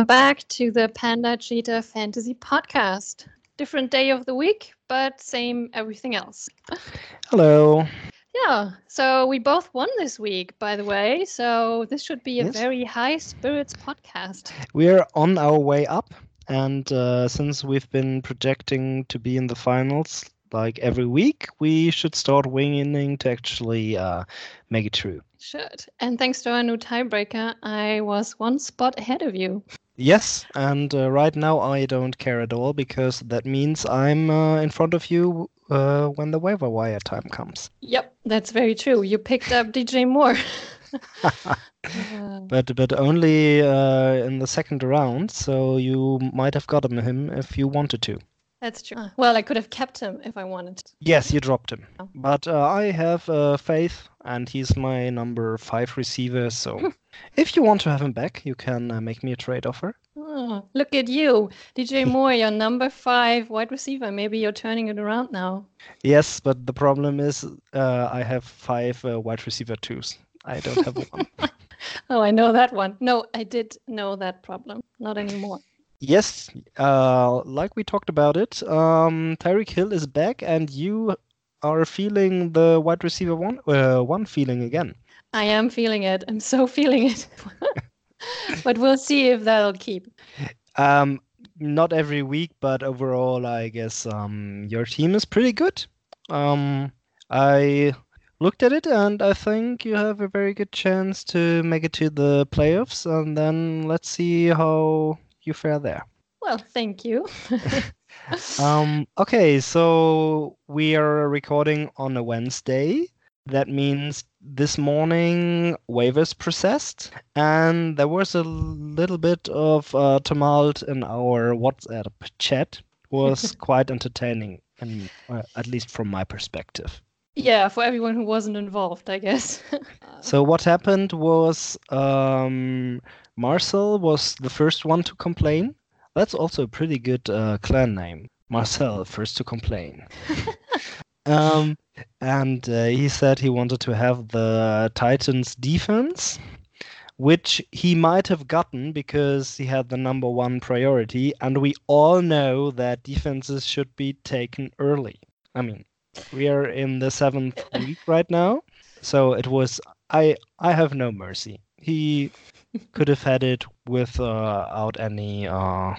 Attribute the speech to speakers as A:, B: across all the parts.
A: Welcome back to the Panda Cheetah Fantasy Podcast. Different day of the week, but same everything else.
B: Hello.
A: Yeah, so we both won this week, by the way. So this should be a
B: Yes.
A: very high spirits podcast.
B: We're on our way up, and uh, since we've been projecting to be in the finals like every week, we should start winning to actually uh, make it true.
A: Should. And thanks to our new tiebreaker, I was one spot ahead of you.
B: Yes, and uh, right now I don't care at all because that means I'm uh, in front of you uh, when the waiver wire time comes.
A: Yep, that's very true. You picked up DJ Moore.
B: But but only uh, in the second round, so you might have gotten him if you wanted to.
A: that's true. Uh, Well, I could have kept him if I wanted to.
B: Yes, you dropped him.
A: Oh.
B: But uh, I have uh, faith, and he's my number five receiver. So if you want to have him back, you can uh, make me a trade offer.
A: Oh, look at you, DJ Moore, your number five wide receiver. Maybe you're turning it around now.
B: Yes, but the problem is uh, I have five uh, wide receiver twos. I don't have one.
A: Oh, I know that one. No, I did know that problem. Not anymore.
B: Yes, uh, like we talked about it, um, Tyreek Hill is back, and you are feeling the wide receiver one, uh, one feeling again.
A: I am feeling it. I'm so feeling it. but we'll see if that'll keep.
B: Um, not every week, but overall, I guess um, your team is pretty good. Um, I looked at it, and I think you have a very good chance to make it to the playoffs. And then let's see how you fare there.
A: Well, thank you.
B: Um, okay, so we are recording on a Wednesday. That means this morning waivers processed, and there was a little bit of uh, tumult in our WhatsApp chat. Was quite entertaining, and uh, at least from my perspective.
A: yeah, for everyone who wasn't involved, I guess.
B: So what happened was um, Marcel was the first one to complain. That's also a pretty good uh, clan name. Marcel, first to complain. um, and uh, he said he wanted to have the Titans defense, which he might have gotten because he had the number one priority. And we all know that defenses should be taken early. I mean, we are in the seventh week right now. So it was I I have no mercy. He could have had it without any uh,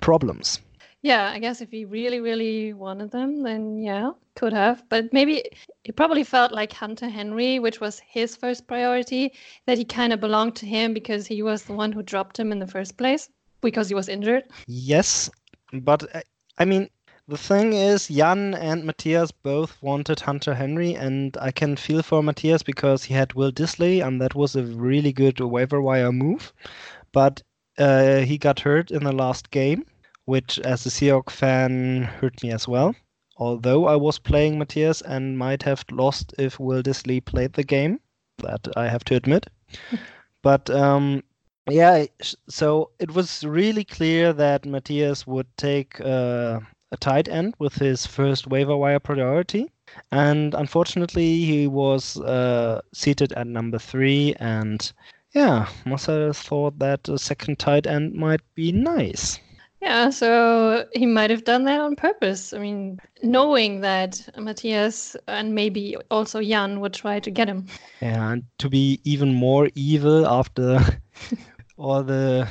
B: problems.
A: yeah, I guess if he really, really wanted them, then yeah, could have. But maybe it probably felt like Hunter Henry, which was his first priority, that he kind of belonged to him because he was the one who dropped him in the first place because he was injured.
B: Yes, but I, I mean the thing is, Jan and Matthias both wanted Hunter Henry, and I can feel for Matthias because he had Will Dissly, and that was a really good waiver wire move. But uh, he got hurt in the last game, which, as a Seahawk fan, hurt me as well. Although I was playing Matthias and might have lost if Will Dissly played the game, that I have to admit. but um, yeah, so it was really clear that Matthias would take uh, a tight end with his first waiver wire priority. And unfortunately, he was uh, seated at number three. And yeah, Marcel thought that a second tight end might be nice.
A: Yeah, so he might have done that on purpose. I mean, knowing that Matthias and maybe also Jan would try to get him.
B: And to be even more evil after all the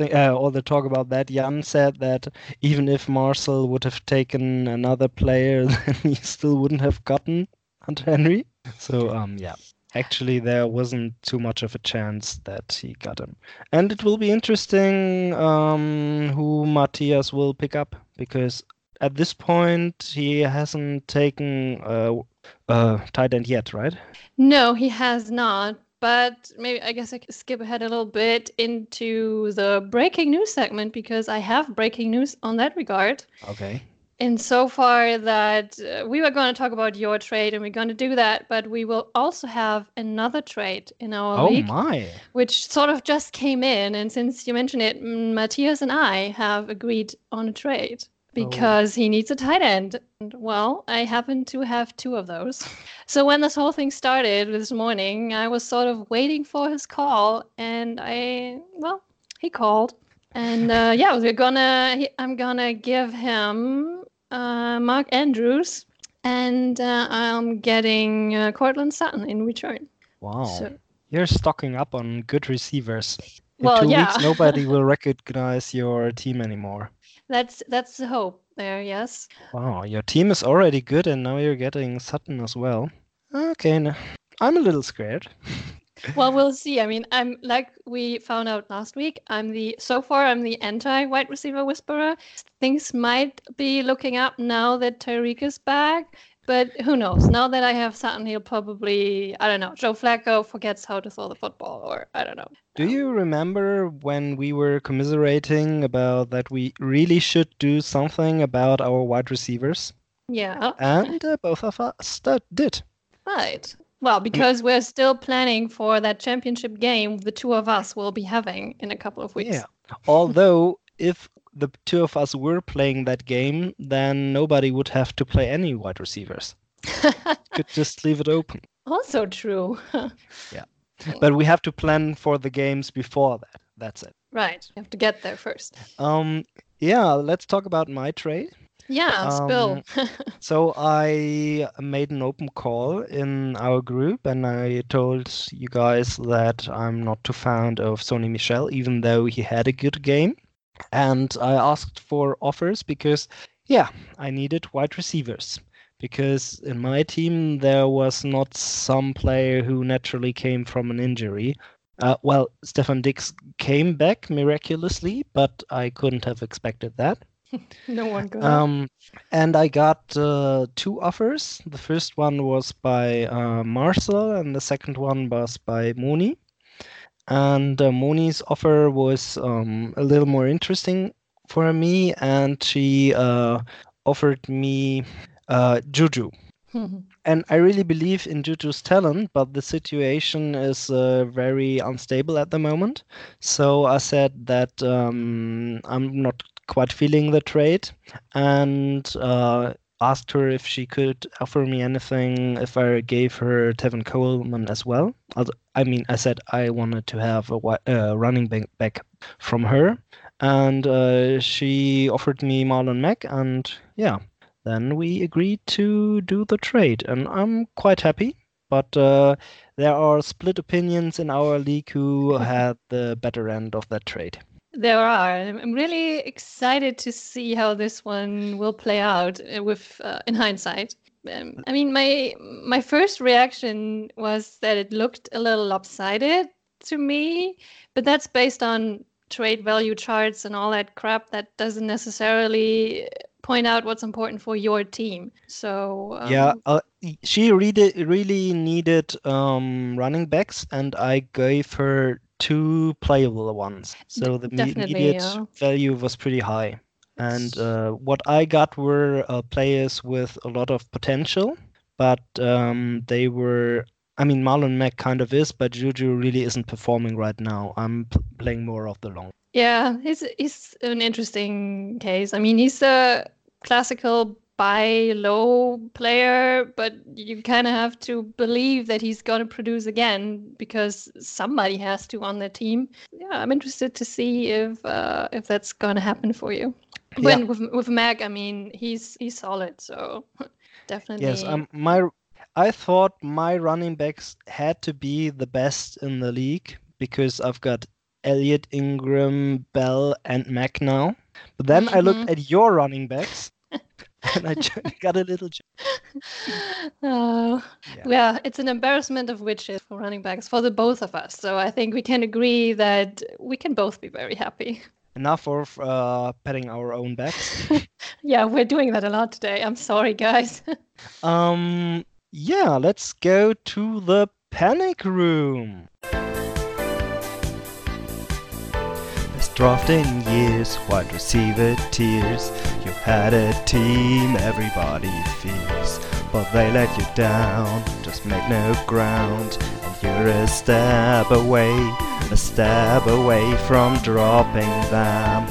B: thing, uh, all the talk about that, Jan said that even if Marcel would have taken another player, then he still wouldn't have gotten Hunter Henry. So um, yeah, actually there wasn't too much of a chance that he got him. And it will be interesting um, who Matthias will pick up because at this point he hasn't taken a, uh, tight end yet, right?
A: No, he has not. But maybe I guess I could skip ahead a little bit into the breaking news segment because I have breaking news on that regard.
B: Okay.
A: In so far that uh, we were going to talk about your trade and we're going to do that, but we will also have another trade in our
B: Oh
A: league,
B: my.
A: which sort of just came in. And since you mentioned it, Matthias and I have agreed on a trade because he needs a tight end. Well, I happen to have two of those. So when this whole thing started this morning, I was sort of waiting for his call, and I, well, he called. And uh, yeah, we're gonna. he- I'm gonna give him uh, Mark Andrews, and uh, I'm getting uh, Courtland Sutton in return.
B: Wow.
A: So,
B: You're stocking up on good receivers. In
A: Well,
B: two
A: yeah.
B: weeks, nobody will recognize your team anymore.
A: That's that's the hope there. Yes.
B: Wow, your team is already good, and now you're getting Sutton as well. Okay, I'm a little scared.
A: Well, we'll see. I mean, I'm like we found out last week. I'm the so far I'm the anti wide receiver whisperer. Things might be looking up now that Tyreek is back, but who knows? Now that I have Sutton, he'll probably I don't know. Joe Flacco forgets how to throw the football, or I don't know.
B: Do you remember when we were commiserating about that we really should do something about our wide receivers?
A: Yeah,
B: And uh, both of us did.
A: right. Well, because we're still planning for that championship game, the two of us will be having in a couple of weeks.
B: Yeah. Although, if the two of us were playing that game, then nobody would have to play any wide receivers. Could just leave it open.
A: also true. Yeah.
B: But we have to plan for the games before that. That's it.
A: right. You have to get there first.
B: Um, yeah, let's talk about my trade.
A: Yeah, spill.
B: So I made an open call in our group, and I told you guys that I'm not too fond of Sony Michel, even though he had a good game. And I asked for offers because, yeah, I needed wide receivers. Because in my team there was not some player who naturally came from an injury. Uh, well, Stefon Diggs came back miraculously, but I couldn't have expected that.
A: no one could.
B: Um, and I got uh, two offers. The first one was by uh, Marcel, and the second one was by Moni. And uh, Moni's offer was um, a little more interesting for me, and she uh, offered me uh, Juju. And I really believe in Juju's talent, but the situation is uh, very unstable at the moment. So I said that um, I'm not quite feeling the trade and uh, asked her if she could offer me anything if I gave her Tevin Coleman as well. I mean, I said I wanted to have a uh, running back from her, and uh, she offered me Marlon Mack, and yeah, then we agreed to do the trade, and I'm quite happy. But uh, there are split opinions in our league who had the better end of that trade.
A: There are. I'm really excited to see how this one will play out uh, with uh, in hindsight. Um, I mean, my my first reaction was that it looked a little lopsided to me, but that's based on trade value charts and all that crap that doesn't necessarily point out what's important for your team. So
B: Yeah,
A: um,
B: uh, she really really needed um, running backs, and I gave her two playable ones. So the
A: definitely,
B: immediate
A: yeah.
B: value was pretty high. And uh, what I got were uh, players with a lot of potential, but um, they were. I mean, Marlon Mack kind of is, but Juju really isn't performing right now. I'm p- playing more of the long.
A: Yeah, he's he's an interesting case. I mean, he's a classical buy low player, but you kind of have to believe that he's going to produce again because somebody has to on the team. Yeah, I'm interested to see if uh, if that's going to happen for you.
B: Yeah.
A: But with with Mack, I mean, he's he's solid, so definitely.
B: Yes, um, my I thought my running backs had to be the best in the league because I've got Elliott, Ingram, Bell, and Mack now. But then I looked at your running backs, and I got a little.
A: Oh,
B: Yeah.
A: yeah, it's an embarrassment of witches for running backs for the both of us. So I think we can agree that we can both be very happy.
B: Enough of uh, petting our own backs.
A: Yeah, we're doing that a lot today. I'm sorry, guys.
B: Um, yeah, let's go to the panic room. Best draft in years, wide receiver tears. You had a team everybody fears, but they let you down, just make no ground. And you're a step away, a step away from dropping them.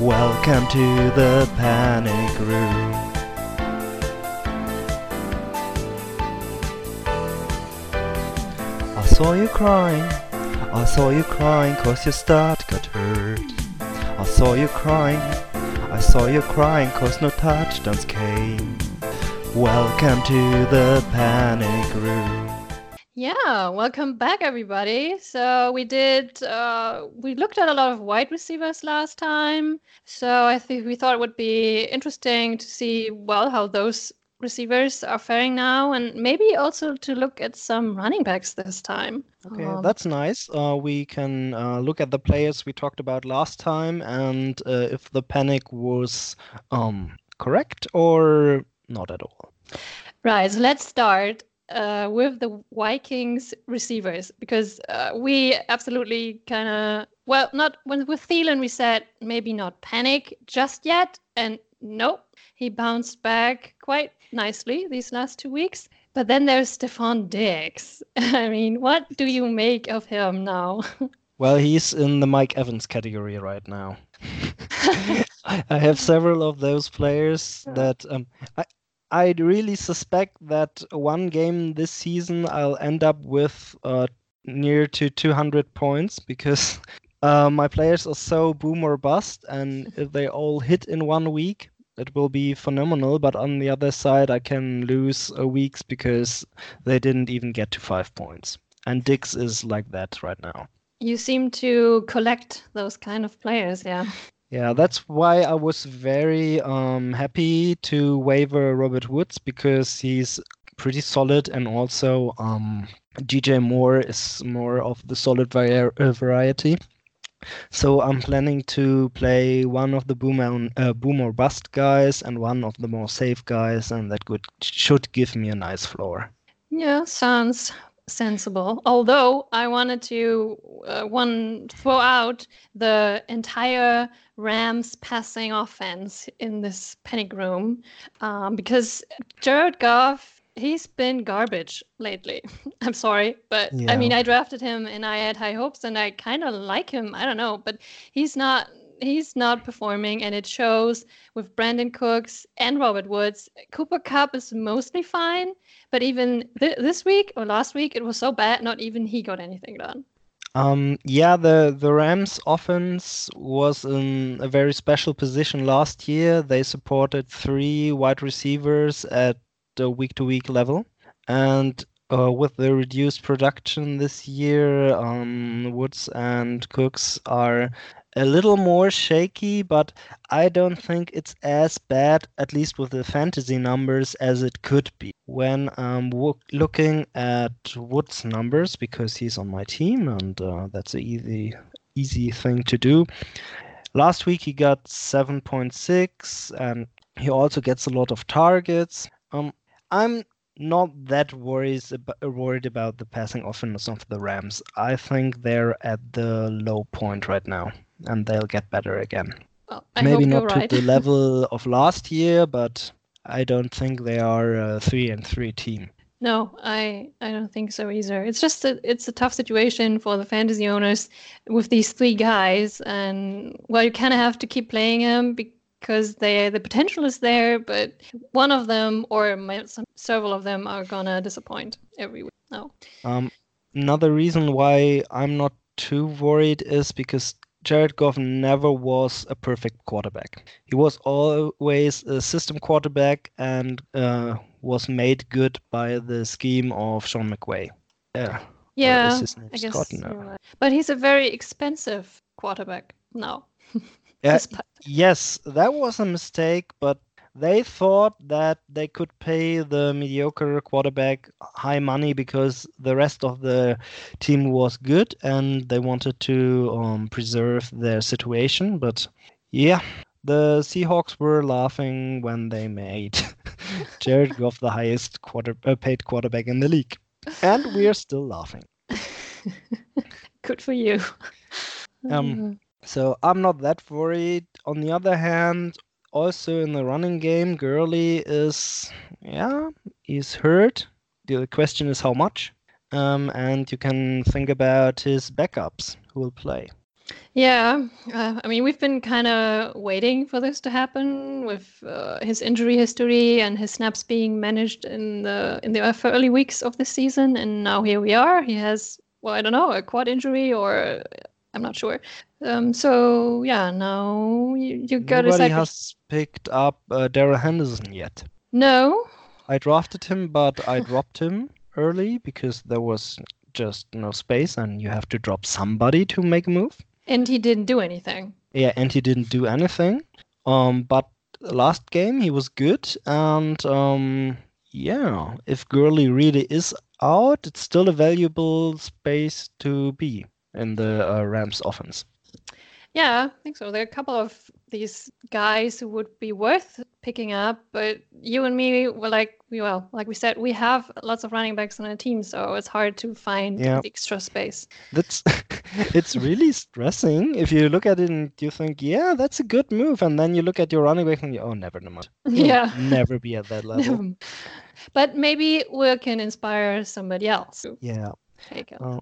B: Welcome to the panic room. Saw you crying. I saw you crying cause your start got hurt. I saw you crying, I saw you crying cause no touchdowns came. Welcome to the panic room.
A: Yeah, welcome back, everybody. So we did, uh, we looked at a lot of wide receivers last time. So I think we thought it would be interesting to see, well, how those receivers are faring now, and maybe also to look at some running backs this time.
B: Okay, um, that's nice. Uh, we can uh, look at the players we talked about last time, and uh, if the panic was um, correct or not at all.
A: Right. So let's start uh, with the Vikings receivers because uh, we absolutely kind of well, not when with Thielen we said maybe not panic just yet, and nope, he bounced back quite nicely these last two weeks. But then there's Stefon Diggs. I mean, what do you make of him now?
B: well, he's in the Mike Evans category right now. I have several of those players that um, I, I really suspect that one game this season I'll end up with uh, near to 200 points because uh, my players are so boom or bust, and if they all hit in one week, it will be phenomenal. But on the other side, I can lose uh, weeks because they didn't even get to five points. And Diggs is like that right now.
A: You seem to collect those kind of players, yeah.
B: Yeah, that's why I was very um, happy to waiver Robert Woods because he's pretty solid and also um, DJ Moore is more of the solid vari- variety. So I'm planning to play one of the boom, uh, boom or bust guys and one of the more safe guys, and that could should give me a nice floor.
A: Yeah, sounds sensible. Although I wanted to uh, one throw out the entire Rams passing offense in this panic room um, because Jared Goff he's been garbage lately. I'm sorry, but yeah. I mean I drafted him and I had high hopes and I kind of like him. I don't know, but he's not he's not performing and it shows with Brandin Cooks and Robert Woods. Cooper Kupp is mostly fine, but even th- this week or last week, it was so bad, not even he got anything done.
B: Um, yeah, the, the Rams offense was in a very special position last year. They supported three wide receivers at the week to week level. And uh, with the reduced production this year, um, Woods and Cooks are a little more shaky, but I don't think it's as bad, at least with the fantasy numbers, as it could be. When I'm looking at Wood's numbers, because he's on my team, and uh, that's an easy, easy thing to do. Last week he got 7.6, and he also gets a lot of targets. Um, I'm not that worries worried about the passing offense of the Rams. I think they're at the low point right now and they'll get better again.
A: Oh, well,
B: Maybe not
A: right.
B: to the level of last year, but I don't think they are a three and three team.
A: No, I I don't think so either. It's just a, it's a tough situation for the fantasy owners with these three guys, and well, you kind of have to keep playing them because they the potential is there, but one of them or some, several of them are gonna disappoint every week. No.
B: Um, another reason why I'm not too worried is because Jared Goff never was a perfect quarterback. He was always a system quarterback and uh, was made good by the scheme of Sean McVay.
A: Yeah. Yeah, I guess right. But he's a very expensive quarterback now.
B: uh, yes, that was a mistake, but they thought that they could pay the mediocre quarterback high money because the rest of the team was good and they wanted to um, preserve their situation. But yeah, the Seahawks were laughing when they made Jared Goff the highest quarter uh, paid quarterback in the league, and we are still laughing.
A: good for you.
B: Um, so I'm not that worried. On the other hand, also in the running game, Gurley is, yeah, he's hurt. The question is how much. Um, and you can think about his backups who will play.
A: Yeah, uh, I mean, we've been kind of waiting for this to happen with uh, his injury history and his snaps being managed in the in the early weeks of the season, and now here we are. He has well, I don't know, a quad injury or I'm not sure. Um, so yeah, now you, you got
B: Nobody
A: decide.
B: has picked up uh, Darrell Henderson yet.
A: No,
B: I drafted him, but I dropped him early because there was just no space, and you have to drop somebody to make a move.
A: and he didn't do anything.
B: Yeah, and he didn't do anything. Um, but last game he was good, and um, yeah, if Gurley really is out, it's still a valuable space to be in the uh, Rams offense.
A: Yeah, I think so. There are a couple of these guys who would be worth picking up, but you and me were like, we well, like we said, we have lots of running backs on our team, so it's hard to find
B: Yeah.
A: extra space.
B: That's it's really stressing if you look at it and you think, yeah, that's a good move, and then you look at your running back and you, oh, never, never mind.
A: Yeah.
B: never be at that level.
A: but maybe we can inspire somebody else
B: Yeah.
A: take it.
B: Uh,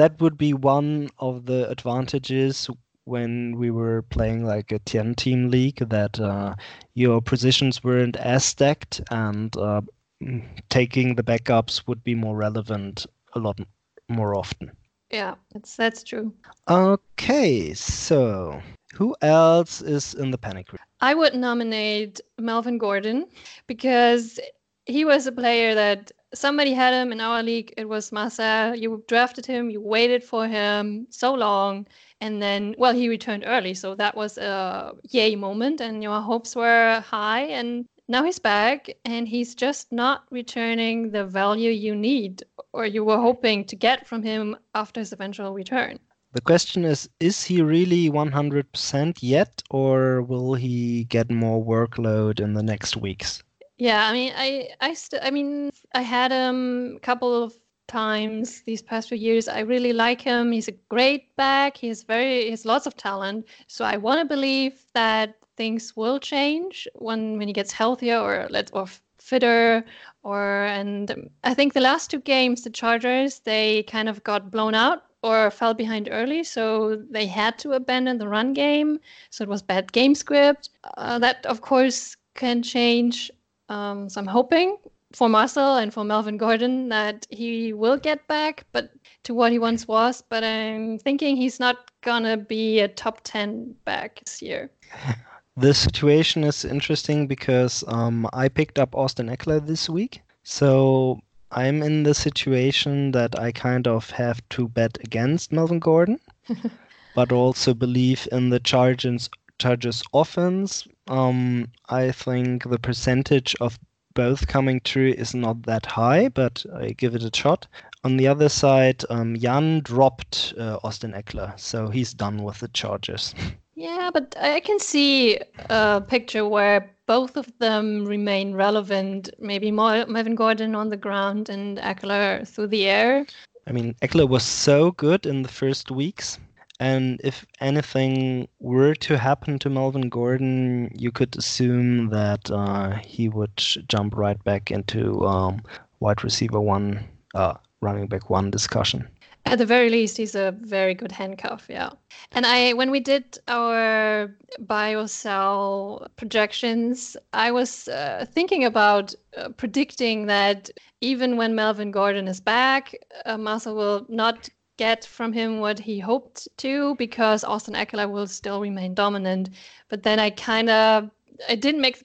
B: that would be one of the advantages when we were playing like a 10 team league that uh, your positions weren't as stacked and uh, mm, taking the backups would be more relevant a lot more often.
A: Yeah, that's that's true.
B: Okay, so who else is in the panic room?
A: I would nominate Melvin Gordon because he was a player that somebody had him in our league. It was Massa. You drafted him, you waited for him so long, and then, well, he returned early. So that was a yay moment, and your hopes were high. And now he's back, and he's just not returning the value you need or you were hoping to get from him after his eventual return.
B: The question is is he really 100% yet, or will he get more workload in the next weeks?
A: Yeah, I mean, I, I, I mean, I had him a couple of times these past few years. I really like him. He's a great back. He's very, he has lots of talent. So I want to believe that things will change when when he gets healthier or let or fitter. Or and I think the last two games, the Chargers, they kind of got blown out or fell behind early, so they had to abandon the run game. So it was bad game script. Uh, that of course can change um, so I'm hoping for Marcel and for Melvin Gordon that he will get back, but to what he once was. But I'm thinking he's not gonna be a top ten back this year.
B: The situation is interesting because um, I picked up Austin Ekeler this week. So I'm in the situation that I kind of have to bet against Melvin Gordon, but also believe in the Chargers, Chargers offense. Um, I think the percentage of both coming true is not that high, but I give it a shot. On the other side, um, Jan dropped uh, Austin Ekeler, so he's done with the Chargers.
A: Yeah, but I can see a picture where both of them remain relevant. Maybe more Melvin Gordon on the ground and Ekeler through the air.
B: I mean, Ekeler was so good in the first weeks. And if anything were to happen to Melvin Gordon, you could assume that uh, he would jump right back into um, wide receiver one, uh, running back one discussion.
A: At the very least, he's a very good handcuff, yeah. And I, when we did our biocell projections, I was uh, thinking about uh, predicting that even when Melvin Gordon is back, uh, Massa will not get from him what he hoped to because Austin Ekeler will still remain dominant. But then I kind of I didn't make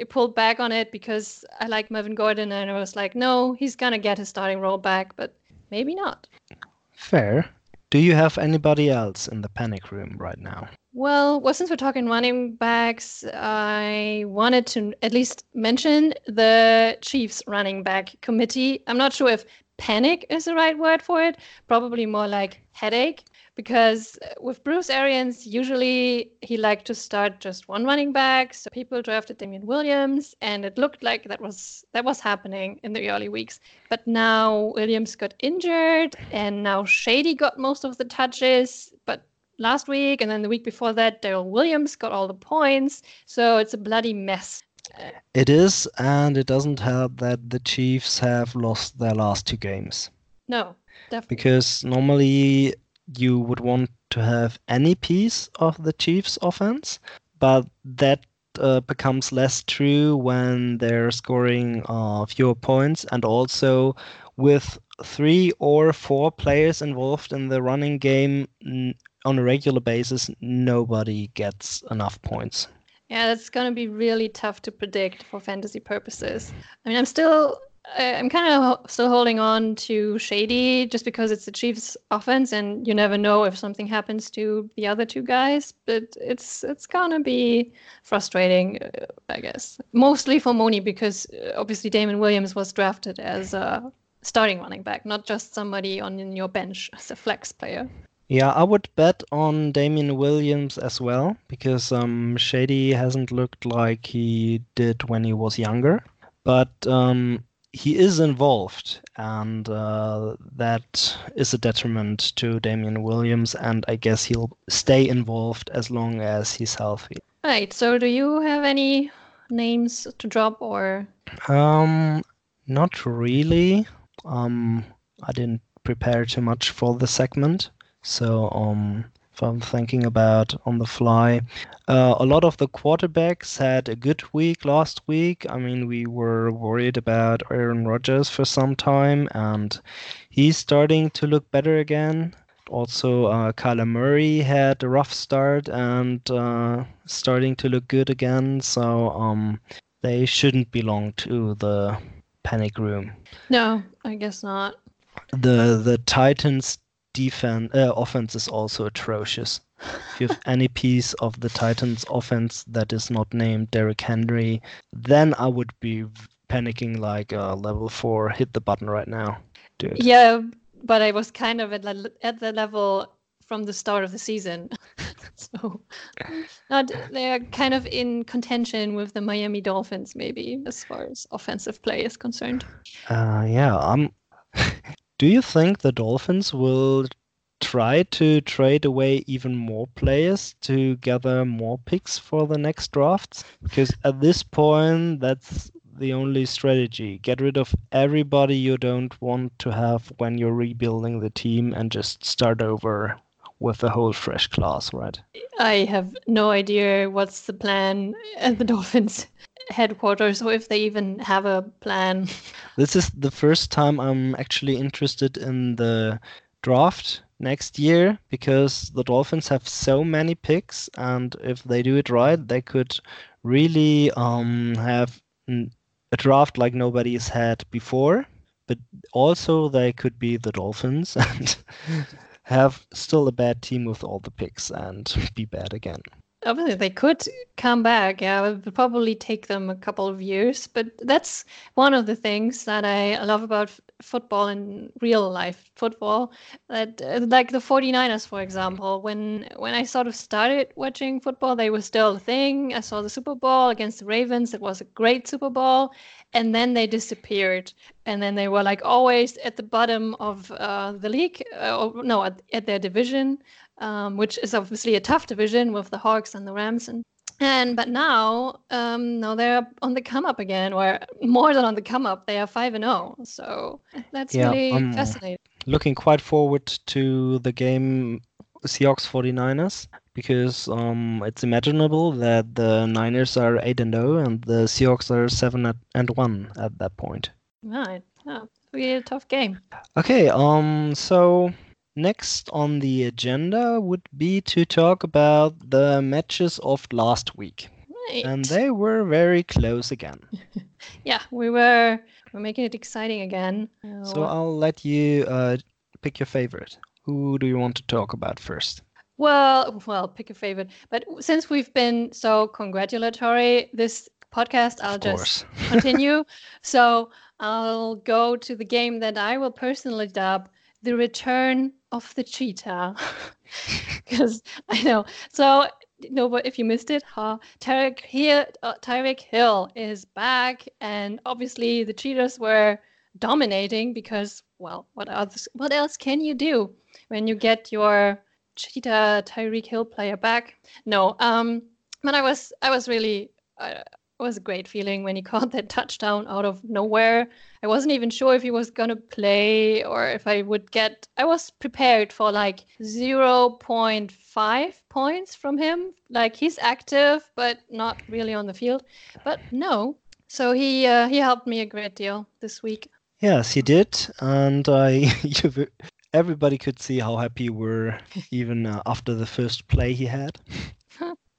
A: I pulled back on it because I like Melvin Gordon and I was like, no, he's gonna get his starting role back, but maybe not.
B: Fair. Do you have anybody else in the panic room right now?
A: Well, well, since we're talking running backs, I wanted to at least mention the Chiefs running back committee. I'm not sure if panic is the right word for it, probably more like headache, because with Bruce Arians, usually he liked to start just one running back. So people drafted Damien Williams, and it looked like that was that was happening in the early weeks. But now Williams got injured, and now Shady got most of the touches, but last week and then the week before that daryl williams got all the points so it's a bloody mess
B: It is, and it doesn't help that the Chiefs have lost their last two games.
A: no definitely
B: Because normally you would want to have any piece of the Chiefs' offense, but that uh, becomes less true when they're scoring uh, fewer points and also with three or four players involved in the running game on a regular basis, nobody gets enough points.
A: Yeah, that's going to be really tough to predict for fantasy purposes. I mean, I'm still I'm kind of still holding on to Shady just because it's the Chiefs' offense, and you never know if something happens to the other two guys. But it's it's gonna be frustrating, uh, I guess. Mostly for Moni because uh, obviously Damon Williams was drafted as a starting running back, not just somebody on your bench as a flex player.
B: Yeah, I would bet on Damien Williams as well because um, Shady hasn't looked like he did when he was younger. But um, he is involved, and uh, that is a detriment to Damien Williams. And I guess he'll stay involved as long as he's healthy.
A: Right. So, do you have any names to drop or?
B: Um, not really. Um, I didn't prepare too much for the segment. So um, if I'm thinking about on the fly, uh, a lot of the quarterbacks had a good week last week. I mean, we were worried about Aaron Rodgers for some time, and he's starting to look better again. Also, uh, Kyler Murray had a rough start and uh, starting to look good again. So um, they shouldn't belong to the panic room.
A: No, I guess not.
B: The the Titans defense uh, offense is also atrocious. If you have any piece of the Titans offense that is not named Derrick Henry, then I would be panicking like uh, level four. Hit the button right now, dude.
A: Yeah, but I was kind of at, the, at the level from the start of the season. so not they're kind of in contention with the Miami Dolphins maybe as far as offensive play is concerned.
B: Uh yeah, I'm Do you think the Dolphins will try to trade away even more players to gather more picks for the next drafts? Because at this point, that's the only strategy. Get rid of everybody you don't want to have when you're rebuilding the team and just start over with a whole fresh class, right?
A: I have no idea what's the plan at the Dolphins headquarters or if they even have a plan.
B: This is the first time I'm actually interested in the draft next year because the Dolphins have so many picks, and if they do it right, they could really um, have a draft like nobody's had before. But also, they could be the Dolphins and have still a bad team with all the picks and be bad again.
A: Obviously they could come back. Yeah it would probably take them a couple of years but that's one of the things that i love about football and real life football. That uh, like the 49ers for example when when i sort of started watching football they were still a thing. I saw the super bowl against the ravens. It was a great super bowl. And then they disappeared. And then they were like always at the bottom of uh, the league uh, or, no at, at their division um, which is obviously a tough division with the Hawks and the Rams and and but now um now they're on the come up again or more than on the come up they are 5 and 0 so that's yeah, really um, fascinating.
B: looking quite forward to the game Seahawks 49ers because um it's imaginable that the Niners are 8 and 0 and the Seahawks are 7 and 1 at that point.
A: Right. Yeah it'll be a tough game.
B: Okay um so Next on the agenda would be to talk about the matches of last week.
A: Right.
B: And they were very close again.
A: yeah, we were we're making it exciting again.
B: Uh, so I'll let you uh, pick your favorite. Who do you want to talk about first?
A: Well, well, pick a favorite. But since we've been so congratulatory this podcast, I'll just continue. So I'll go to the game that I will personally dub the return of the cheetah because I know. So no, but if you missed it, huh? Tyreek Hill, uh, Hill is back, and obviously the cheetahs were dominating because, well, what else? What else can you do when you get your cheetah Tyreek Hill player back? No, um, but I was I was really uh, it was a great feeling when he caught that touchdown out of nowhere. I wasn't even sure if he was going to play or if I would get. I was prepared for like 0.5 points from him. Like he's active, but not really on the field. But no. So he uh, he helped me a great deal this week.
B: Yes, he did, and I everybody could see how happy you were even uh, after the first play he had.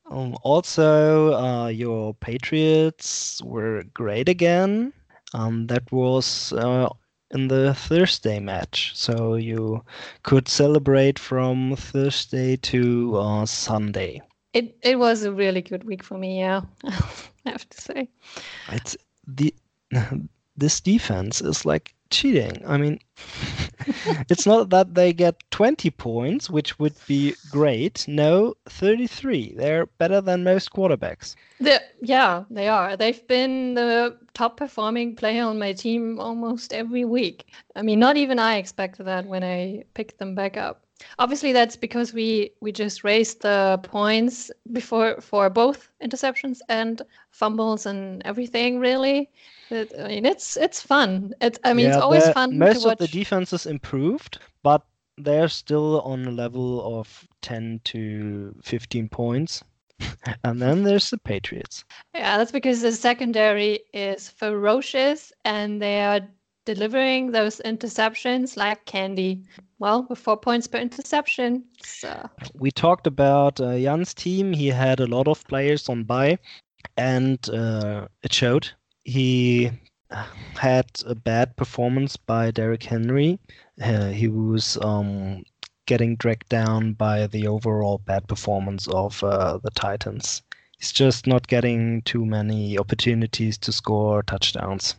B: um, also, uh, your Patriots were great again. Um, that was uh, in the Thursday match, so you could celebrate from Thursday to uh, Sunday.
A: It it was a really good week for me. Yeah, I have to say.
B: It's the this defense is like cheating. I mean, it's not that they get 20 points, which would be great. No, 33. They're better than most quarterbacks.
A: The, yeah, they are. They've been the top performing player on my team almost every week. I mean, not even I expected that when I picked them back up. Obviously, that's because we we just raised the points before for both interceptions and fumbles and everything. Really, it, I mean, it's it's fun. It, I mean, yeah, it's always fun.
B: Most
A: of
B: the defenses improved, but they're still on a level of 10 to 15 points. and then there's the Patriots.
A: Yeah, that's because the secondary is ferocious and they are delivering those interceptions like candy. Well, with four points per interception. So.
B: We talked about uh, Jan's team. He had a lot of players on bye, and uh, it showed. He had a bad performance by Derrick Henry. Uh, he was um, getting dragged down by the overall bad performance of uh, the Titans. He's just not getting too many opportunities to score touchdowns.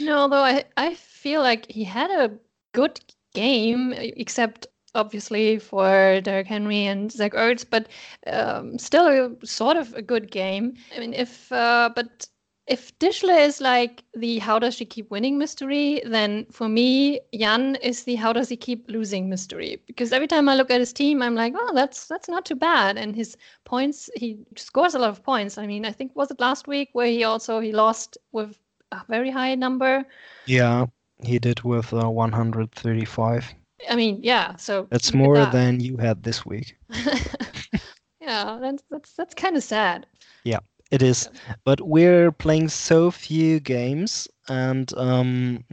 A: No, though I I feel like he had a good game, except obviously for Derrick Henry and Zach Ertz, but um, still a, sort of a good game. I mean, if uh, but if Dishler is like the how does she keep winning mystery, then for me, Jan is the how does he keep losing mystery. Because every time I look at his team, I'm like, oh, that's that's not too bad. And his points, he scores a lot of points. I mean, I think was it last week where he also he lost with a very high number.
B: Yeah, he did with uh, 135.
A: I mean, yeah. So
B: that's more than you had this week.
A: yeah, that's that's that's kind of sad.
B: Yeah, it is. But we're playing so few games, and um,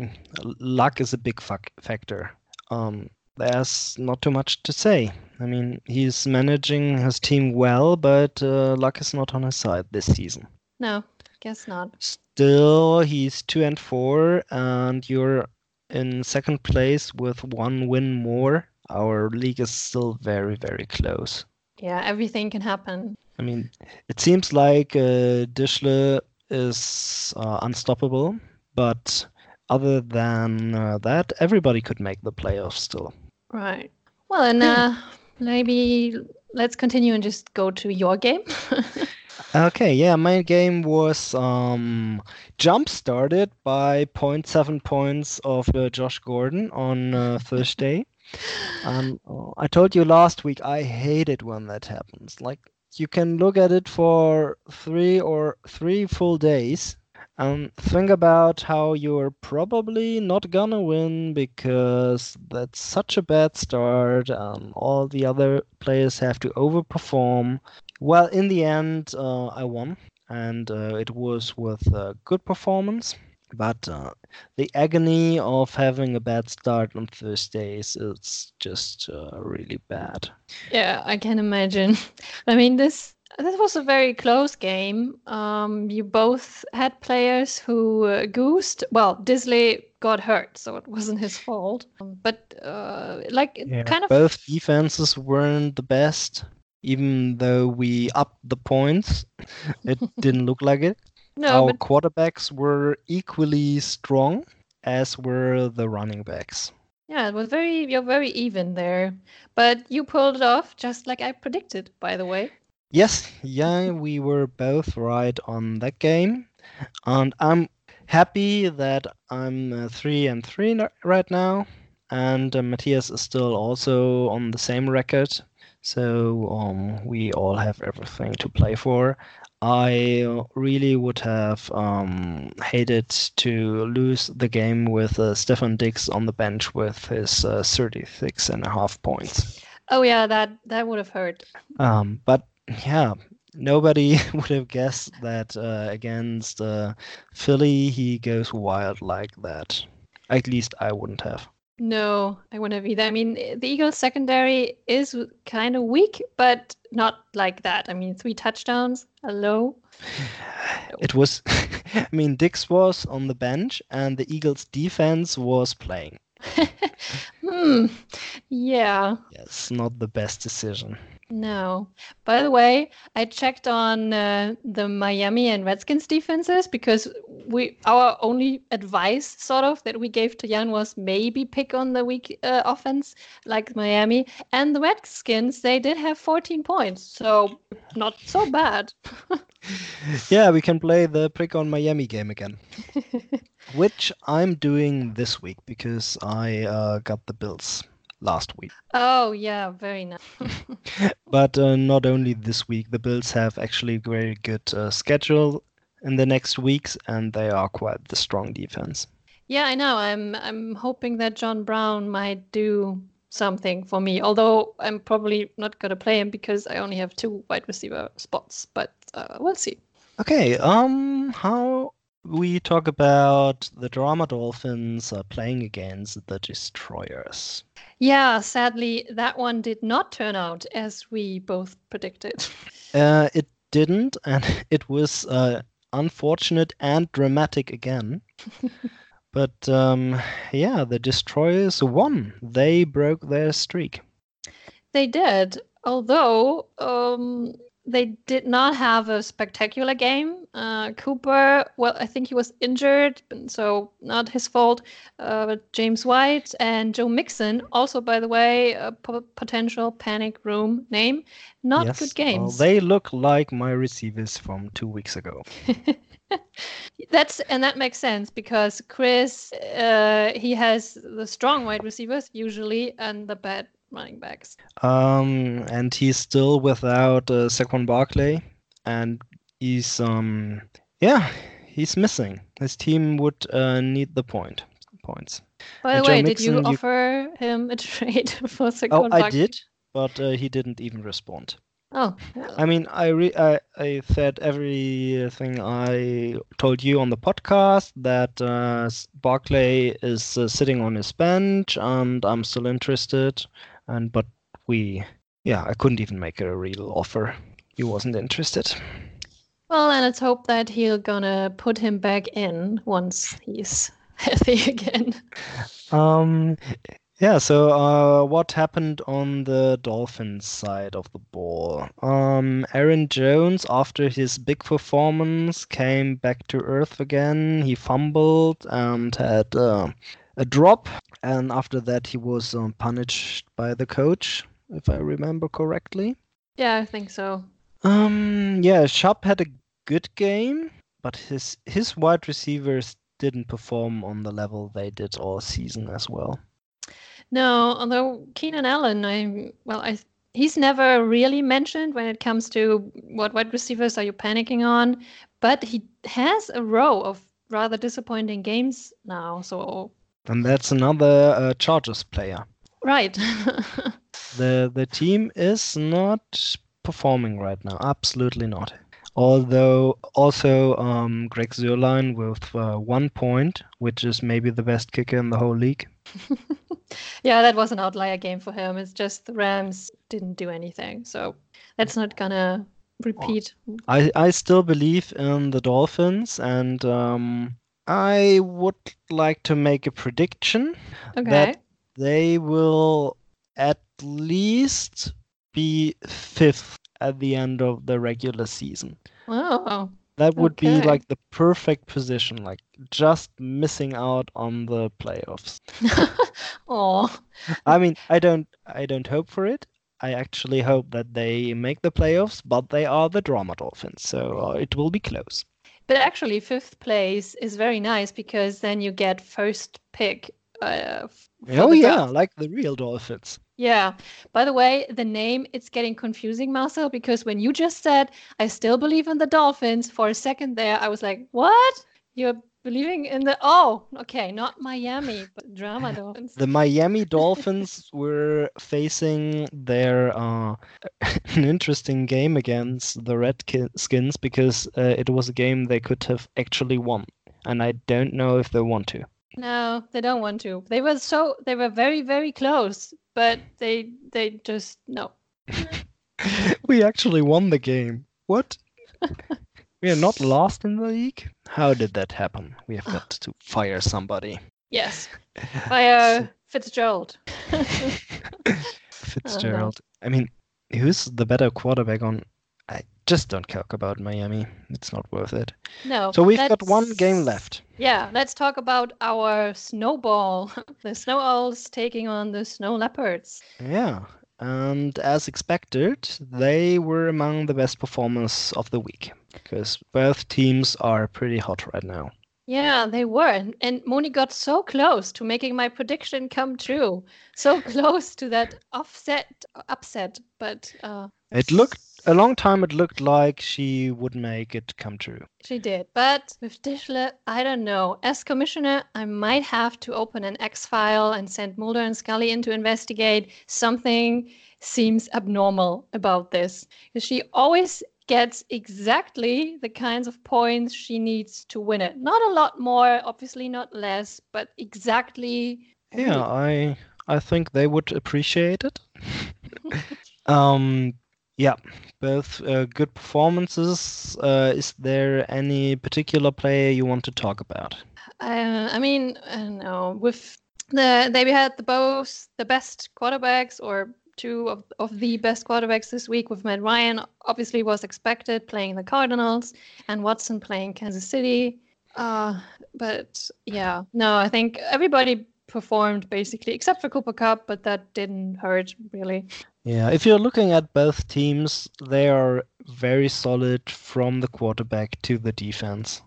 B: luck is a big factor. Um, there's not too much to say. I mean, he's managing his team well, but uh, luck is not on his side this season.
A: No, guess not.
B: Still, he's two and four, and you're in second place with one win more. Our league is still very, very close.
A: Yeah, everything can happen.
B: I mean, it seems like uh, Dishler is uh, unstoppable, but other than uh, that, everybody could make the playoffs still.
A: Right. Well, and uh, maybe let's continue and just go to your game.
B: Okay, yeah, my game was um, jump started by 0.7 points of uh, Josh Gordon on uh, Thursday. Um, I told you last week I hate it when that happens. Like you can look at it for three or three full days and think about how you're probably not gonna win because that's such a bad start. and all the other players have to overperform. Well, in the end, uh, I won, and uh, it was with a good performance. But uh, the agony of having a bad start on Thursdays is just uh, really bad.
A: Yeah, I can imagine. I mean, this this was a very close game. Um, you both had players who uh, goosed. Well, Dissly got hurt, so it wasn't his fault. Um, but uh, like, yeah, kind of
B: both defenses weren't the best even though we upped the points, it didn't look like it. No, Our but... quarterbacks were equally strong as were the running backs.
A: Yeah, it was very you're very even there. But you pulled it off just like I predicted, by the way.
B: Yes, yeah, we were both right on that game. And I'm happy that I'm uh, 3 and 3 right now and uh, Matthias is still also on the same record so um, we all have everything to play for. I really would have um, hated to lose the game with uh, Stefon Diggs on the bench with his uh, 36 and a half points.
A: Oh yeah, that that would have hurt.
B: Um, but yeah, nobody would have guessed that uh, against uh, Philly he goes wild like that. At least I wouldn't have.
A: No, I wouldn't have either. I mean, the Eagles secondary is kind of weak, but not like that. I mean, three touchdowns. Hello.
B: It was, I mean, Diggs was on the bench and the Eagles defense was playing.
A: hmm. Yeah.
B: Yes, not the best decision.
A: No. By the way, I checked on uh, the Miami and Redskins defenses because we our only advice sort of that we gave to Jan was maybe pick on the weak uh, offense like Miami and the Redskins they did have 14 points. So not so bad.
B: yeah, we can play the pick on Miami game again. Which I'm doing this week because I uh, got the Bills last week.
A: Oh yeah, very nice.
B: but uh, not only this week, the Bills have actually a very good uh, schedule in the next weeks, and they are quite the strong defense.
A: Yeah, I know. I'm I'm hoping that John Brown might do something for me. Although I'm probably not gonna play him because I only have two wide receiver spots. But uh, we'll see.
B: Okay. Um. How we talk about the Drama Dolphins uh, playing against the Destroyers.
A: Yeah, sadly, that one did not turn out as we both predicted.
B: Uh, it didn't, and it was uh, unfortunate and dramatic again. but um, yeah, the Destroyers won. They broke their streak.
A: They did, although um, they did not have a spectacular game. Uh, Cooper, well, I think he was injured, so not his fault. Uh, James White and Joe Mixon, also, by the way, a p- potential panic room name. Not
B: yes,
A: good games.
B: Well, they look like my receivers from two weeks ago.
A: That's and that makes sense because Chris, uh, he has the strong wide receivers usually and the bad running backs.
B: Um, and he's still without uh, Saquon Barkley, and he's um, yeah, he's missing. His team would uh, need the point points.
A: By the way, Mixon, did you offer him a trade for Saquon
B: Oh,
A: Barkley?
B: I did, but uh, he didn't even respond.
A: Oh.
B: I mean, I, re- I I said everything I told you on the podcast that uh, Barkley is uh, sitting on his bench, and I'm still interested and but we yeah i couldn't even make a real offer. He wasn't interested.
A: Well and let's hope that he'll gonna put him back in once he's healthy again.
B: Um yeah so uh, what happened on the dolphins side of the ball? Um aaron jones after his big performance came back to earth again. He fumbled and had uh, a drop, and after that he was um, punished by the coach, if I remember correctly.
A: Yeah, I think so.
B: Um, yeah, Sharp had a good game, but his his wide receivers didn't perform on the level they did all season as well.
A: No, although Keenan Allen, I well, I he's never really mentioned when it comes to what wide receivers are you panicking on, but he has a row of rather disappointing games now. So
B: and that's another uh, Chargers player.
A: Right.
B: the the team is not performing right now. Absolutely not. Although also um, Greg Zuerlein with uh, one point, which is maybe the best kicker in the whole league.
A: yeah, that was an outlier game for him. It's just the Rams didn't do anything, so that's not gonna repeat.
B: I I still believe in the Dolphins, and um, I would like to make a prediction
A: okay.
B: that they will at least be fifth at the end of the regular season.
A: Oh.
B: That would
A: okay.
B: be like the perfect position, like just missing out on the playoffs.
A: oh.
B: I mean, I don't I don't hope for it. I actually hope that they make the playoffs, but they are the drama dolphins, so uh, it will be close.
A: But actually, fifth place is very nice because then you get first pick. Uh,
B: oh yeah, like the real Dolphins.
A: Yeah. By the way, the name it's getting confusing, Marcel, because when you just said I still believe in the Dolphins for a second there, I was like, what? You're believing in the oh okay not miami but drama dolphins
B: the miami dolphins were facing their uh, an interesting game against the redskins because uh, it was a game they could have actually won and i don't know if they want to
A: No, they don't want to. They were so they were very very close, but they they just no.
B: we actually won the game. What? We are not last in the league? How did that happen? We have got ah. to fire somebody.
A: Yes. Fire Fitzgerald.
B: Oh, Fitzgerald. I mean, who's the better quarterback on I just don't talk about Miami. It's not worth it.
A: No.
B: So we've got one game left.
A: Yeah, let's talk about our snowball. the snow owls taking on the snow leopards.
B: Yeah. And as expected, they were among the best performers of the week because both teams are pretty hot right now.
A: Yeah, they were. And Moni got so close to making my prediction come true. So close to that offset upset, but uh,
B: it looked a long time it looked like she would make it come true.
A: She did. But with Dischle, I don't know. As commissioner, I might have to open an X file and send Mulder and Scully in to investigate. Something seems abnormal about this. Because she always gets exactly the kinds of points she needs to win it. Not a lot more, obviously not less, but exactly.
B: Yeah, I I think they would appreciate it. um, yeah, both uh, good performances. Uh, is there any particular player you want to talk about?
A: Uh, I mean, I don't. With the they had the both the best quarterbacks or two of, of the best quarterbacks this week with Matt Ryan obviously was expected playing the Cardinals and Watson playing Kansas City. Uh, but yeah, no, I think everybody performed basically except for Cooper Kupp, but that didn't hurt really.
B: Yeah, if you're looking at both teams, they are very solid from the quarterback to the defense.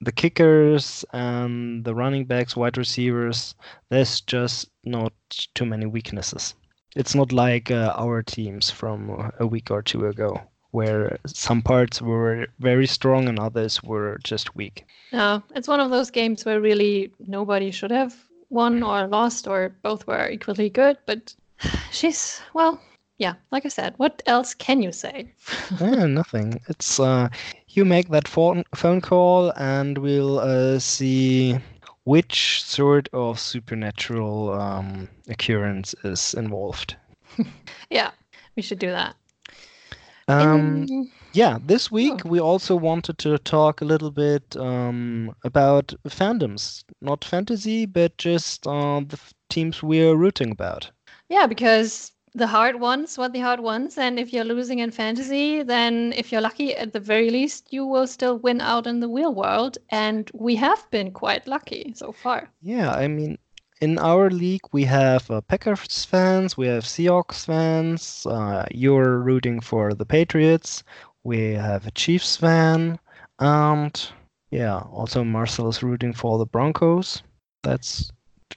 B: The kickers and the running backs, wide receivers, there's just not too many weaknesses. It's not like uh, our teams from a week or two ago, where some parts were very strong and others were just weak.
A: No, it's one of those games where really nobody should have won or lost, or both were equally good. But she's, well, yeah, like I said, what else can you say?
B: yeah, nothing. It's uh, you make that phone phone call, and we'll uh, see which sort of supernatural um, occurrence is involved.
A: yeah, we should do that.
B: Um, yeah, this week oh. we also wanted to talk a little bit um, about fandoms, not fantasy, but just uh, the teams we're rooting about.
A: Yeah, because the hard ones what the hard ones and if you're losing in fantasy then if you're lucky at the very least you will still win out in the real world and we have been quite lucky so far.
B: Yeah i mean in our league we have uh, packers fans we have seahawks fans uh, you're rooting for the patriots we have a chiefs fan and yeah also marcel is rooting for the broncos. That's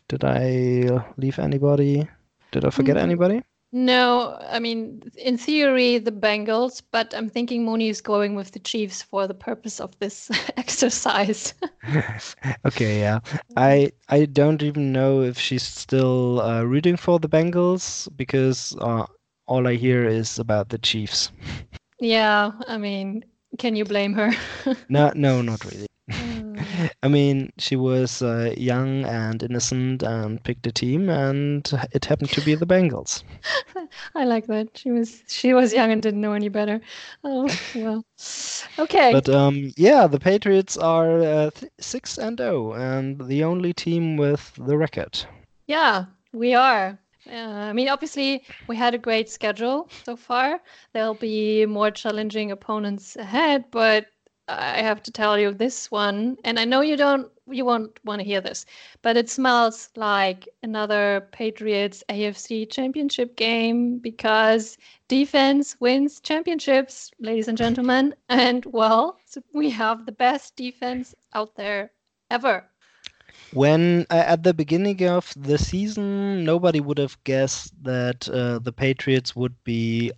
B: did i leave anybody did i forget mm-hmm. anybody
A: no, I mean, in theory, the Bengals, but I'm thinking Mooney is going with the Chiefs for the purpose of this exercise.
B: okay, yeah. I I don't even know if she's still uh, rooting for the Bengals because uh, all I hear is about the Chiefs.
A: Yeah, I mean, can you blame her?
B: no, no, not really. I mean, she was uh, young and innocent and picked a team, and it happened to be the Bengals.
A: I like that. She was she was young and didn't know any better. Oh well, okay.
B: But um, yeah, the Patriots are uh, th- six and zero, oh, and the only team with the record.
A: Yeah, we are. Uh, I mean, obviously, we had a great schedule so far. There'll be more challenging opponents ahead, but I have to tell you this one, and I know you don't, you won't want to hear this, but it smells like another Patriots AFC Championship game because defense wins championships, ladies and gentlemen, and well, we have the best defense out there ever.
B: When uh, at the beginning of the season, nobody would have guessed that uh, the Patriots would be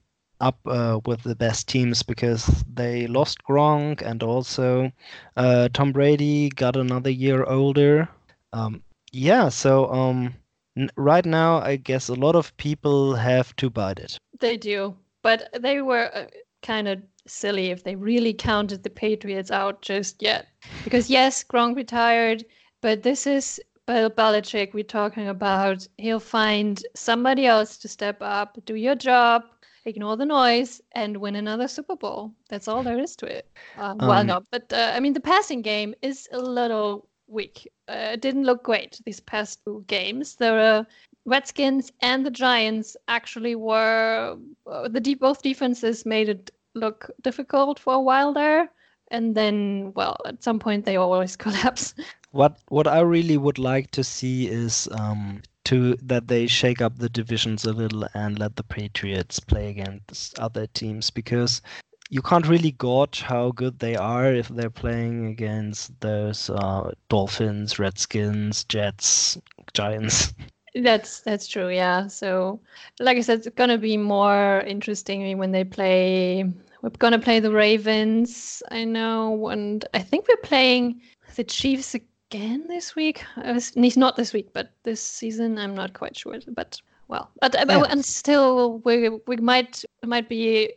B: up uh, with the best teams because they lost Gronk and also uh, Tom Brady got another year older. Um, yeah, so um, n- right now I guess a lot of people have to bite it.
A: They do, but they were uh, kind of silly if they really counted the Patriots out just yet. Because yes, Gronk retired, but this is Bill Belichick we're talking about. He'll find somebody else to step up, do your job, ignore the noise, and win another Super Bowl. That's all there is to it. Uh, well,
B: Um,
A: no, but uh, I mean, the passing game is a little weak. Uh, it didn't look great these past two games. The Redskins and the Giants actually were uh, the deep, both defenses made it look difficult for a while there. And then, well, at some point they always collapse.
B: What what I really would like to see is um to that they shake up the divisions a little and let the Patriots play against other teams because you can't really gauge how good they are if they're playing against those uh, Dolphins, Redskins, Jets, Giants.
A: That's that's true, yeah. So, like I said, it's gonna be more interesting when they play. We're gonna play the Ravens, I know, and I think we're playing the Chiefs again this week. I was, not this week, but this season. I'm not quite sure, but well, but, uh,
B: Yeah.
A: and still, we we might might be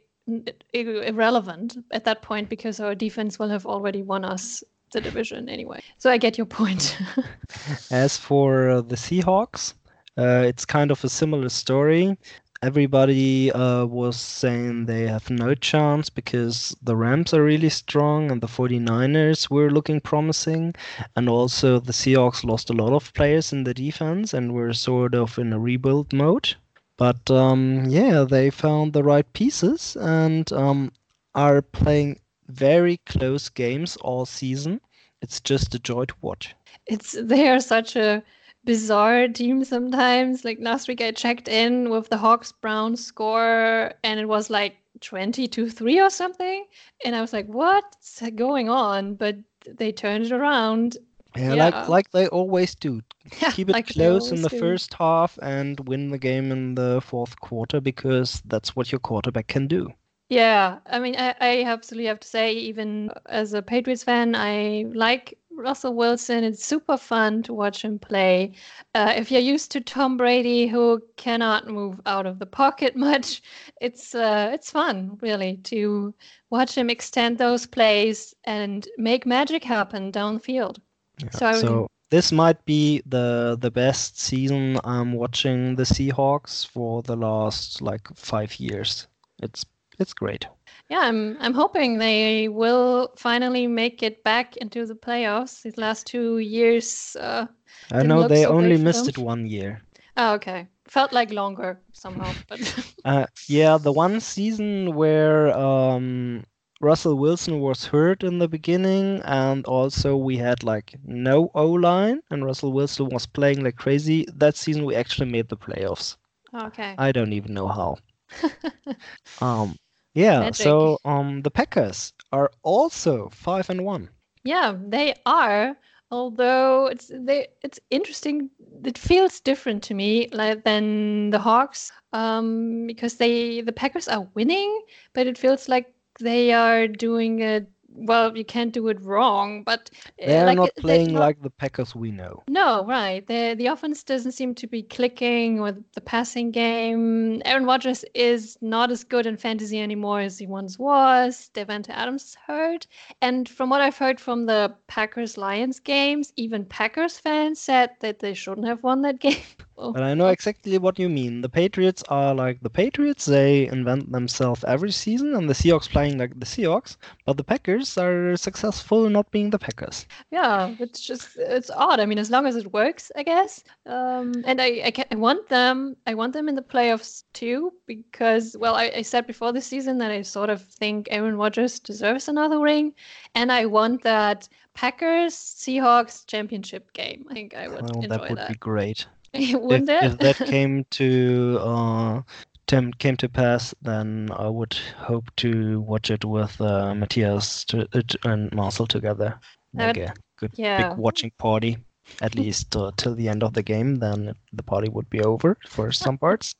A: irrelevant at that point because our defense will have already won us the division anyway. So I get your point.
B: As for uh, the Seahawks, uh, it's kind of a similar story. Everybody uh, was saying they have no chance because the Rams are really strong and the 49ers were looking promising. And also, the Seahawks lost a lot of players in the defense and were sort of in a rebuild mode. But um, yeah, they found the right pieces and um, are playing very close games all season. It's just a joy to watch.
A: it's they are such a bizarre team sometimes. Like last week I checked in with the Hawks Brown score and it was like 20 to 3 or something. And I was like, what's going on? But they turned it around.
B: Yeah,
A: Yeah.
B: like like they always do. Keep it
A: like
B: close in the
A: do.
B: first half and win the game in the fourth quarter because that's what your quarterback can do.
A: Yeah, I mean, I, I absolutely have to say, even as a Patriots fan, I like Russell Wilson. It's super fun to watch him play. Uh, if you're used to Tom Brady, who cannot move out of the pocket much, it's uh, it's fun really to watch him extend those plays and make magic happen downfield.
B: Yeah,
A: So
B: So this might be the the best season I'm watching the Seahawks for the last like five years. It's it's great.
A: Yeah, I'm I'm hoping they will finally make it back into the playoffs. These last two years. Uh,
B: I know they
A: so
B: only missed it one year.
A: Oh, okay. Felt like longer somehow, but
B: Uh, yeah, the one season where um, Russell Wilson was hurt in the beginning, and also we had like no O line, and Russell Wilson was playing like crazy. That season we actually made the playoffs.
A: okay.
B: I don't even know how. Um, yeah,
A: Magic.
B: so um, the Packers are also five and one.
A: Yeah, they are. Although it's they it's interesting. It feels different to me like than the Hawks, um, because they the Packers are winning, but it feels like they are doing it. Well, you can't do it wrong, but uh,
B: They are
A: like
B: not
A: they're
B: playing
A: not-
B: like the Packers we know.
A: No, right. The the offense doesn't seem to be clicking with the passing game. Aaron Rodgers is not as good in fantasy anymore as he once was. Davante Adams hurt. And from what I've heard from the Packers Lions games, even Packers fans said that they shouldn't have won that game. Oh,
B: But I know exactly what you mean. The Patriots are like the Patriots. They invent themselves every season, and the Seahawks playing like the Seahawks. But the Packers are successful not being the Packers.
A: Yeah, it's just it's odd. I mean, as long as it works, I guess. Um, and I I, ca- I want them I want them in the playoffs too because well, I, I said before the season that I sort of think Aaron Rodgers deserves another ring, and I want that Packers Seahawks championship game. I think I would enjoy
B: that would
A: that.
B: be great.
A: Wouldn't
B: if,
A: it?
B: if that came to uh, came to pass, then I would hope to watch it with uh, Matthias to, uh, and Marcel together, like a good
A: yeah.
B: big watching party, at least uh, till the end of the game. Then the party would be over for some parts.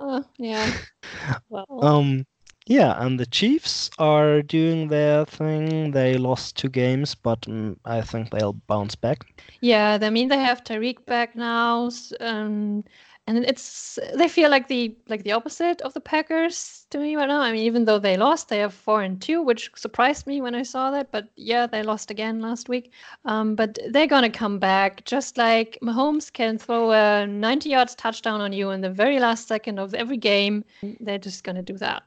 A: Uh, yeah. Well,
B: Um, yeah, and the Chiefs are doing their thing. They lost two games, but mm, I think they'll bounce back.
A: Yeah, I mean they have Tyreek back now, um, and it's they feel like the like the opposite of the Packers to me right now. I mean, even though they lost, they have four and two, which surprised me when I saw that. But yeah, they lost again last week. Um, but they're gonna come back, just like Mahomes can throw a 90 yards touchdown on you in the very last second of every game. They're just gonna do that.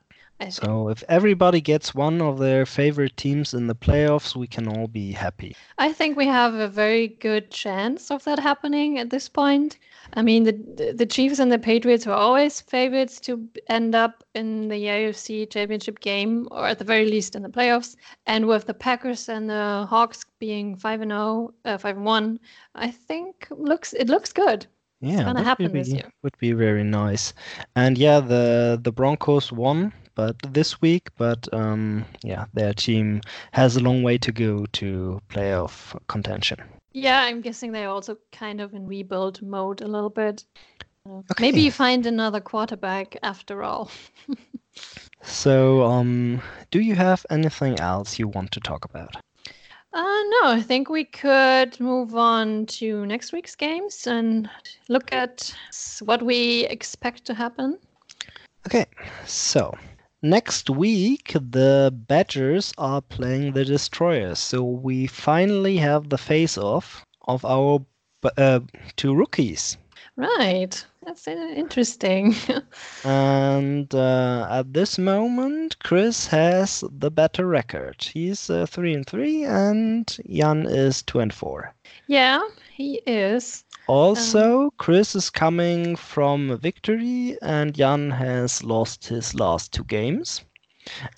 B: So if everybody gets one of their favorite teams in the playoffs, we can all be happy.
A: I think we have a very good chance of that happening at this point. I mean, the the Chiefs and the Patriots were always favorites to end up in the AFC Championship game, or at the very least in the playoffs. And with the Packers and the Hawks being five and 0, uh, five and one, I think looks it looks good.
B: Yeah,
A: gonna
B: would
A: happen
B: be,
A: this year.
B: would be very nice. And yeah, the the Broncos won, but this week, but um, yeah, their team has a long way to go to playoff contention.
A: Yeah, I'm guessing they're also kind of in rebuild mode a little bit. Uh,
B: Okay.
A: Maybe you find another quarterback after all.
B: So, um, do you have anything else you want to talk about?
A: Uh, no, I think we could move on to next week's games and look at what we expect to happen.
B: Okay, so next week the Badgers are playing the Destroyers, so we finally have the face-off of our uh, two rookies.
A: Right, that's uh, interesting.
B: And uh, at this moment, Chris has the better record. He's uh, three and three, and Jan is two and four.
A: yeah, he is.
B: Also, Chris is coming from a victory, and Jan has lost his last two games.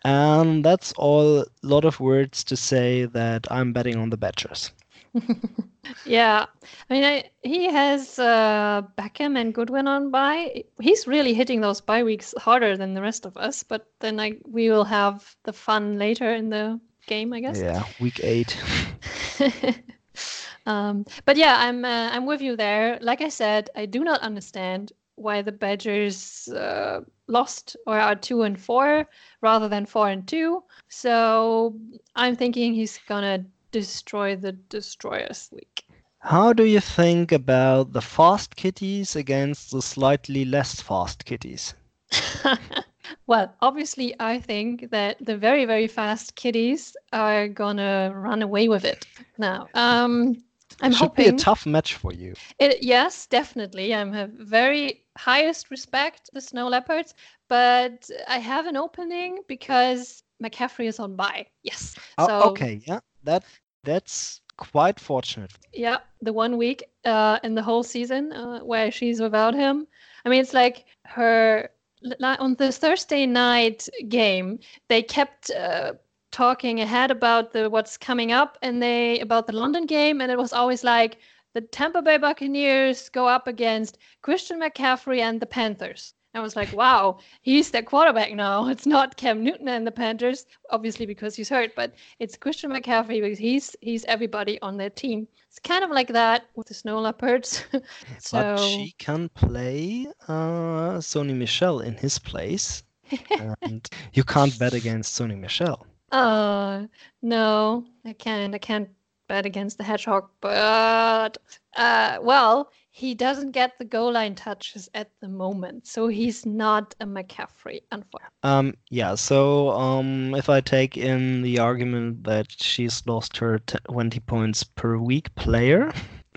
B: And that's all a lot of words to say that I'm betting on the Badgers.
A: Yeah, I mean, I, he has uh, Beckham and Goodwin on bye. He's really hitting those bye weeks harder than the rest of us, but then I, we will have the fun later in the game, I guess.
B: Yeah, week eight.
A: um, but yeah, I'm uh, I'm with you there. Like I said, I do not understand why the Badgers uh, lost or are two and four rather than four and two. So I'm thinking he's gonna destroy the Destroyers week.
B: How do you think about the fast kitties against the slightly less fast kitties?
A: well, obviously, I think that the very, very fast kitties are gonna run away with it. Now, um, I'm
B: Should
A: hoping.
B: be a tough match for you.
A: It, yes, definitely. I'm have very highest respect the snow leopards, but I have an opening because McCaffrey is on bye. Yes.
B: Oh,
A: so
B: okay, yeah, that that's quite fortunate.
A: yeah, the one week uh, in the whole season uh, where she's without him. I mean, it's like her on the Thursday night game. They kept uh, talking ahead about the what's coming up, and they about the London game, and it was always like the Tampa Bay Buccaneers go up against Christian McCaffrey and the Panthers. I was like, wow, he's their quarterback now. It's not Cam Newton and the Panthers, obviously because he's hurt, but it's Christian McCaffrey because he's he's everybody on their team. It's kind of like that with the Snow Leopards. so
B: But she can play uh, Sony Michel in his place, and you can't bet against Sony Michel.
A: Uh, no, I can't. I can't bet against the Hedgehog, but uh, well, he doesn't get the goal line touches at the moment, so he's not a McCaffrey, unfortunately.
B: Um, yeah. So, um, if I take in the argument that she's lost her t- 20 points per week player,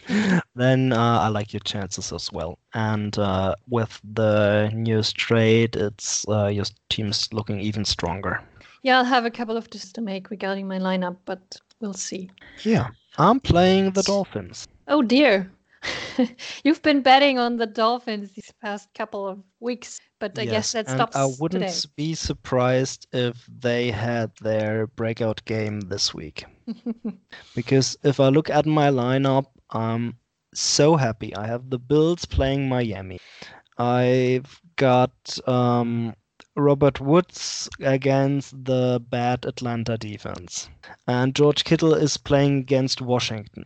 B: then uh, I like your chances as well. And uh, with the newest trade, it's uh, your team's looking even stronger.
A: Yeah, I'll have a couple of decisions to make regarding my lineup, but we'll see.
B: Yeah, I'm playing the Dolphins.
A: Oh dear. You've been betting on the Dolphins these past couple of weeks, but I guess that stops
B: I wouldn't
A: today.
B: be surprised if they had their breakout game this week. Because if I look at my lineup, I'm so happy. I have the Bills playing Miami. I've got um, Robert Woods against the bad Atlanta defense. And George Kittle is playing against Washington.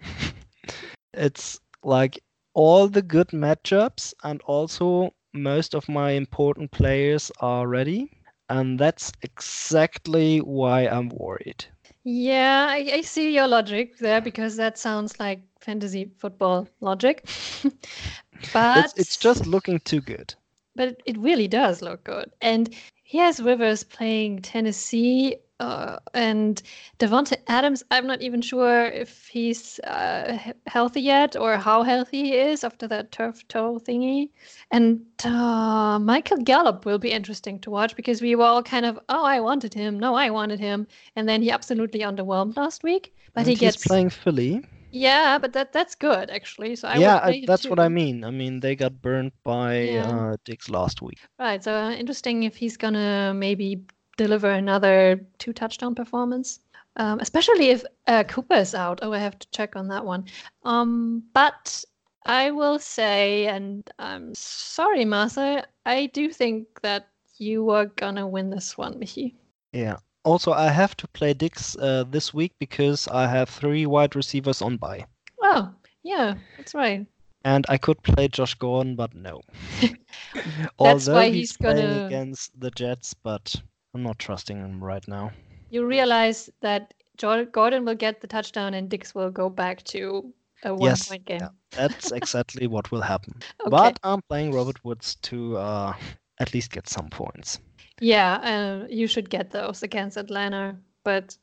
B: it's like all the good matchups and also most of my important players are ready. And that's exactly why I'm worried.
A: Yeah, I, I see your logic there because that sounds like fantasy football logic. but
B: It's, it's just looking too good.
A: But it really does look good. And he has Rivers playing Tennessee uh, and Davante Adams. I'm not even sure if he's uh, healthy yet or how healthy he is after that turf toe thingy. And uh, Michael Gallup will be interesting to watch because we were all kind of, oh, I wanted him. No, I wanted him. And then he absolutely underwhelmed last week. But
B: And
A: he
B: he's
A: gets
B: playing Philly.
A: Yeah, but that that's good actually. So I
B: yeah,
A: play
B: I,
A: him
B: that's what I mean. I mean, they got burned by
A: Yeah.
B: uh, Diggs last week.
A: Right. So uh, interesting if he's gonna maybe deliver another two touchdown performance. Um, especially if uh, Cooper is out. Oh, I have to check on that one. Um, but I will say, and I'm sorry, Martha, I do think that you are gonna win this one, Michi.
B: Yeah. Also, I have to play Diggs uh, this week because I have three wide receivers on bye.
A: Oh, yeah, that's right.
B: And I could play Josh Gordon, but no.
A: That's
B: Although
A: why
B: he's,
A: he's
B: playing
A: gonna-
B: against the Jets, but I'm not trusting him right now.
A: You realize that Gordon will get the touchdown and Diggs will go back to a one
B: Yes,
A: point game.
B: yeah. That's exactly what will happen.
A: Okay.
B: But I'm playing Robert Woods to uh, at least get some points.
A: Yeah, uh, you should get those against Atlanta, but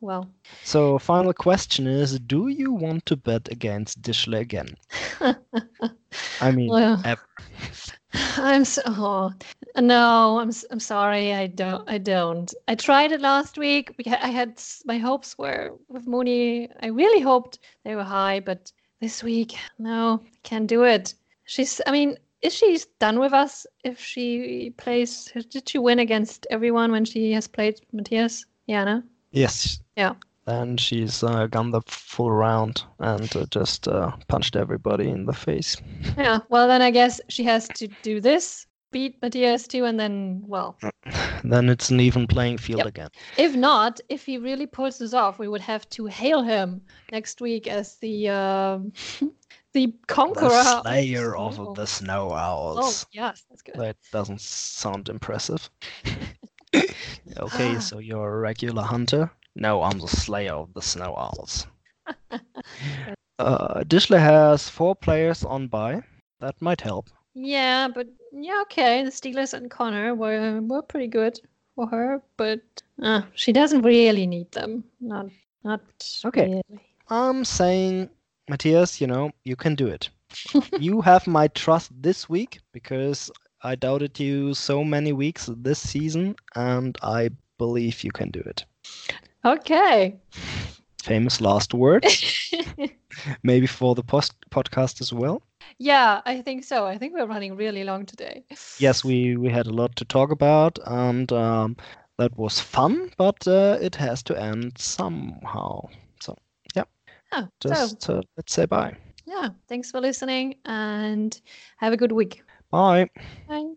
A: well,
B: So, final question is Do you want to bet against Dishley again? I mean,
A: well,
B: ever.
A: I'm so oh, no, I'm I'm sorry, I don't I don't. I tried it last week. I had my hopes were with Mooney. I really hoped they were high, but this week, no, can't do it. She's I mean, is she done with us if she plays? Did she win against everyone when she has played Matthias? Yeah, no.
B: yes.
A: Yeah.
B: And she's uh, gone the full round and uh, just uh, punched everybody in the face.
A: Yeah, well, then I guess she has to do this, beat Matthias too, and then, well,
B: then it's an even playing field
A: Yep.
B: again.
A: if not, if he really pulls this off, we would have to hail him next week as the um, the conqueror.
B: The
A: of
B: slayer of
A: snow.
B: the snow
A: Oh,
B: owls.
A: yes, that's good.
B: That doesn't sound impressive. okay, so you're a regular hunter? No, I'm the slayer of the snow owls. uh, Dishley has four players on bye. That might help.
A: Yeah, but yeah, okay. The Steelers and Conner were were pretty good for her, but uh, she doesn't really need them. Not not
B: Okay.
A: really.
B: I'm saying, Matthias, you know, you can do it. you have my trust this week because I doubted you so many weeks this season, and I believe you can do it.
A: Okay.
B: Famous last words, maybe for the post- podcast as well.
A: yeah, I think so. I think we're running really long today.
B: Yes, we, we had a lot to talk about, and um, that was fun, but uh, it has to end somehow. Yeah,
A: Oh, so
B: just uh, let's say bye.
A: yeah, thanks for listening and have a good week.
B: Bye.
A: Bye.